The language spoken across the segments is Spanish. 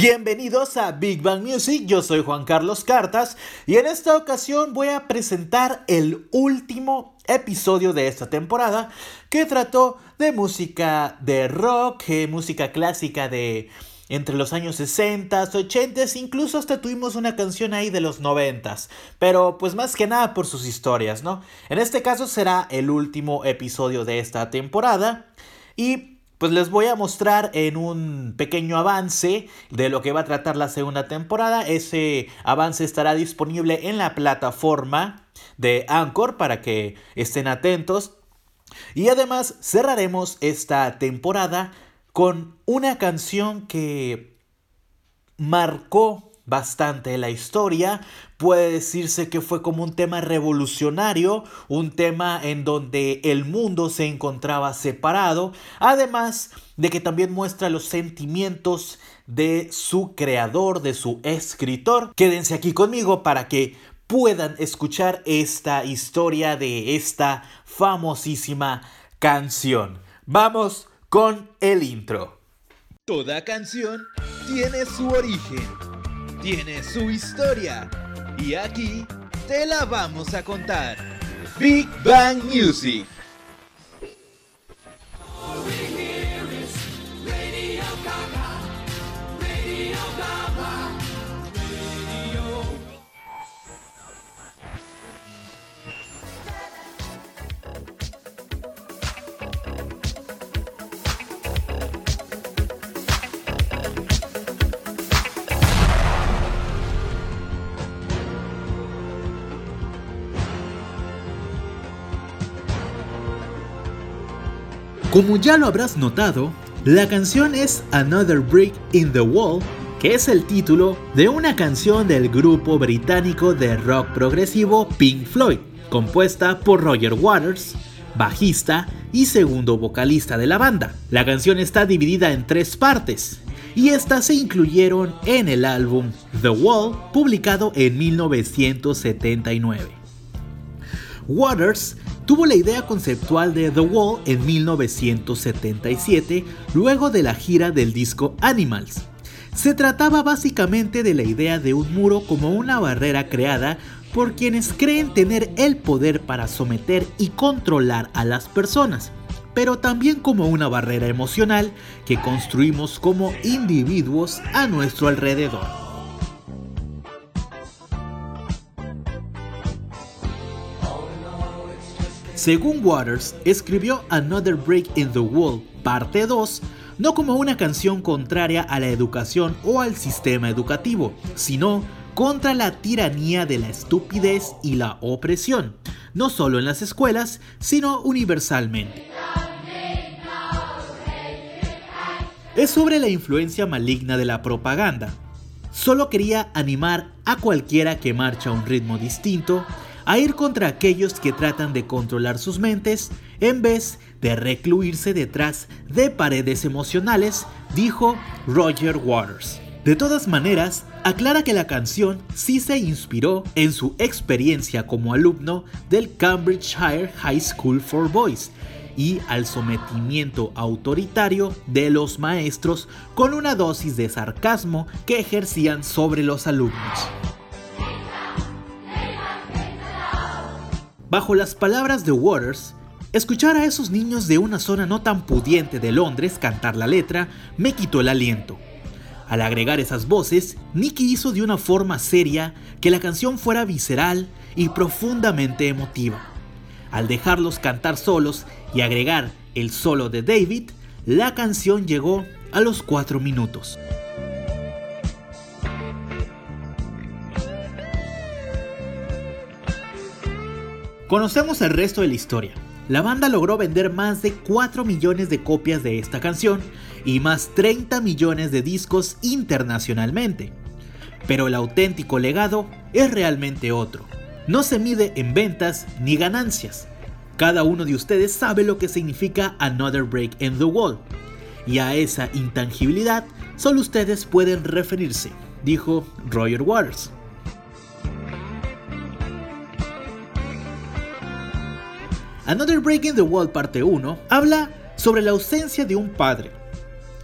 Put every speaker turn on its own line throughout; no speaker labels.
Bienvenidos a Big Bang Music, yo soy Juan Carlos Cartas y en esta ocasión voy a presentar el último episodio de esta temporada que trató de música de rock, eh, música clásica de entre los años 60, 80, incluso hasta tuvimos una canción ahí de los 90, pero pues más que nada por sus historias, ¿no? En este caso será el último episodio de esta temporada y pues les voy a mostrar en un pequeño avance de lo que va a tratar la segunda temporada. Ese avance estará disponible en la plataforma de Anchor para que estén atentos. Y además cerraremos esta temporada con una canción que marcó bastante la historia. Puede decirse que fue como un tema revolucionario, un tema en donde el mundo se encontraba separado, además de que también muestra los sentimientos de su creador, de su escritor. Quédense aquí conmigo para que puedan escuchar esta historia de esta famosísima canción. Vamos con el intro.
Toda canción tiene su origen tiene su historia y aquí te la vamos a contar. Big Bang Music.
Como ya lo habrás notado, la canción es Another Brick in the Wall, que es el título de una canción del grupo británico de rock progresivo Pink Floyd, compuesta por Roger Waters, bajista y segundo vocalista de la banda. La canción está dividida en tres partes, y estas se incluyeron en el álbum The Wall, publicado en 1979. Waters tuvo la idea conceptual de The Wall en 1977, luego de la gira del disco Animals. Se trataba básicamente de la idea de un muro como una barrera creada por quienes creen tener el poder para someter y controlar a las personas, pero también como una barrera emocional que construimos como individuos a nuestro alrededor. Según Waters, escribió Another Break in the Wall, parte 2, no como una canción contraria a la educación o al sistema educativo, sino contra la tiranía de la estupidez y la opresión, no solo en las escuelas, sino universalmente. Es sobre la influencia maligna de la propaganda. Solo quería animar a cualquiera que marcha a un ritmo distinto a ir contra aquellos que tratan de controlar sus mentes en vez de recluirse detrás de paredes emocionales, dijo Roger Waters. De todas maneras, aclara que la canción sí se inspiró en su experiencia como alumno del Cambridgeshire High School for Boys y al sometimiento autoritario de los maestros con una dosis de sarcasmo que ejercían sobre los alumnos. Bajo las palabras de Waters, escuchar a esos niños de una zona no tan pudiente de Londres cantar la letra me quitó el aliento. Al agregar esas voces, Nicky hizo de una forma seria que la canción fuera visceral y profundamente emotiva. Al dejarlos cantar solos y agregar el solo de David, la canción llegó a los 4 minutos. Conocemos el resto de la historia. La banda logró vender más de 4 millones de copias de esta canción y más 30 millones de discos internacionalmente. Pero el auténtico legado es realmente otro. No se mide en ventas ni ganancias. Cada uno de ustedes sabe lo que significa Another Break in the Wall. Y a esa intangibilidad solo ustedes pueden referirse, dijo Roger Waters. Another Break in the Wall parte 1 habla sobre la ausencia de un padre,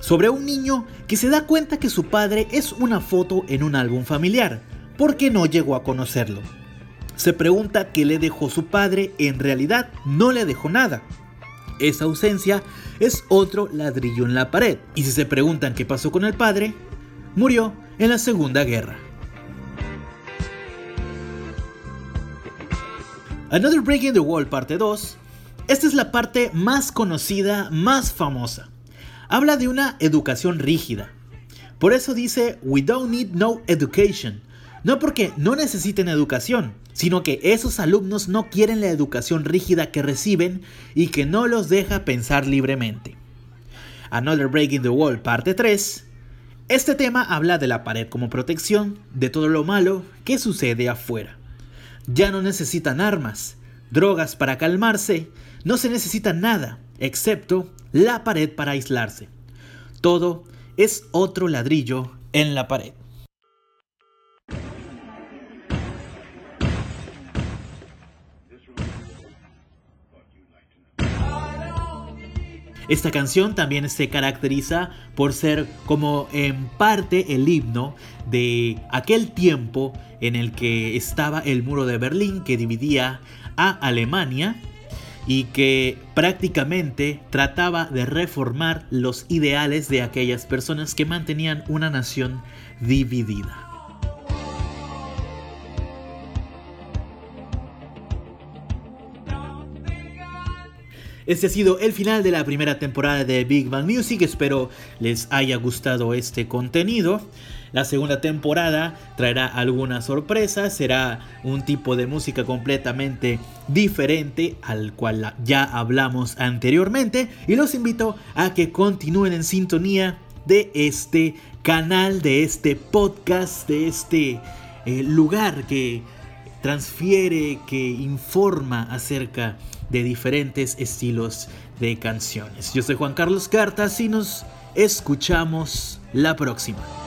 sobre un niño que se da cuenta que su padre es una foto en un álbum familiar, porque no llegó a conocerlo. Se pregunta qué le dejó su padre, en realidad no le dejó nada. Esa ausencia es otro ladrillo en la pared. Y si se preguntan qué pasó con el padre, murió en la Segunda Guerra. Another Breaking the Wall parte 2. Esta es la parte más conocida, más famosa. Habla de una educación rígida. Por eso dice, We don't need no education. No porque no necesiten educación, sino que esos alumnos no quieren la educación rígida que reciben y que no los deja pensar libremente. Another Breaking the Wall, parte 3. Este tema habla de la pared como protección de todo lo malo que sucede afuera. Ya no necesitan armas, drogas para calmarse, no se necesita nada, excepto la pared para aislarse. Todo es otro ladrillo en la pared. Esta canción también se caracteriza por ser como en parte el himno de aquel tiempo en el que estaba el muro de Berlín que dividía a Alemania y que prácticamente trataba de reformar los ideales de aquellas personas que mantenían una nación dividida. Este ha sido el final de la primera temporada de Big Bang Music. Espero les haya gustado este contenido. La segunda temporada traerá algunas sorpresas, será un tipo de música completamente diferente al cual ya hablamos anteriormente y los invito a que continúen en sintonía de este canal, de este podcast, de este eh, lugar que transfiere, que informa acerca de diferentes estilos de canciones. Yo soy Juan Carlos Cartas y nos escuchamos la próxima.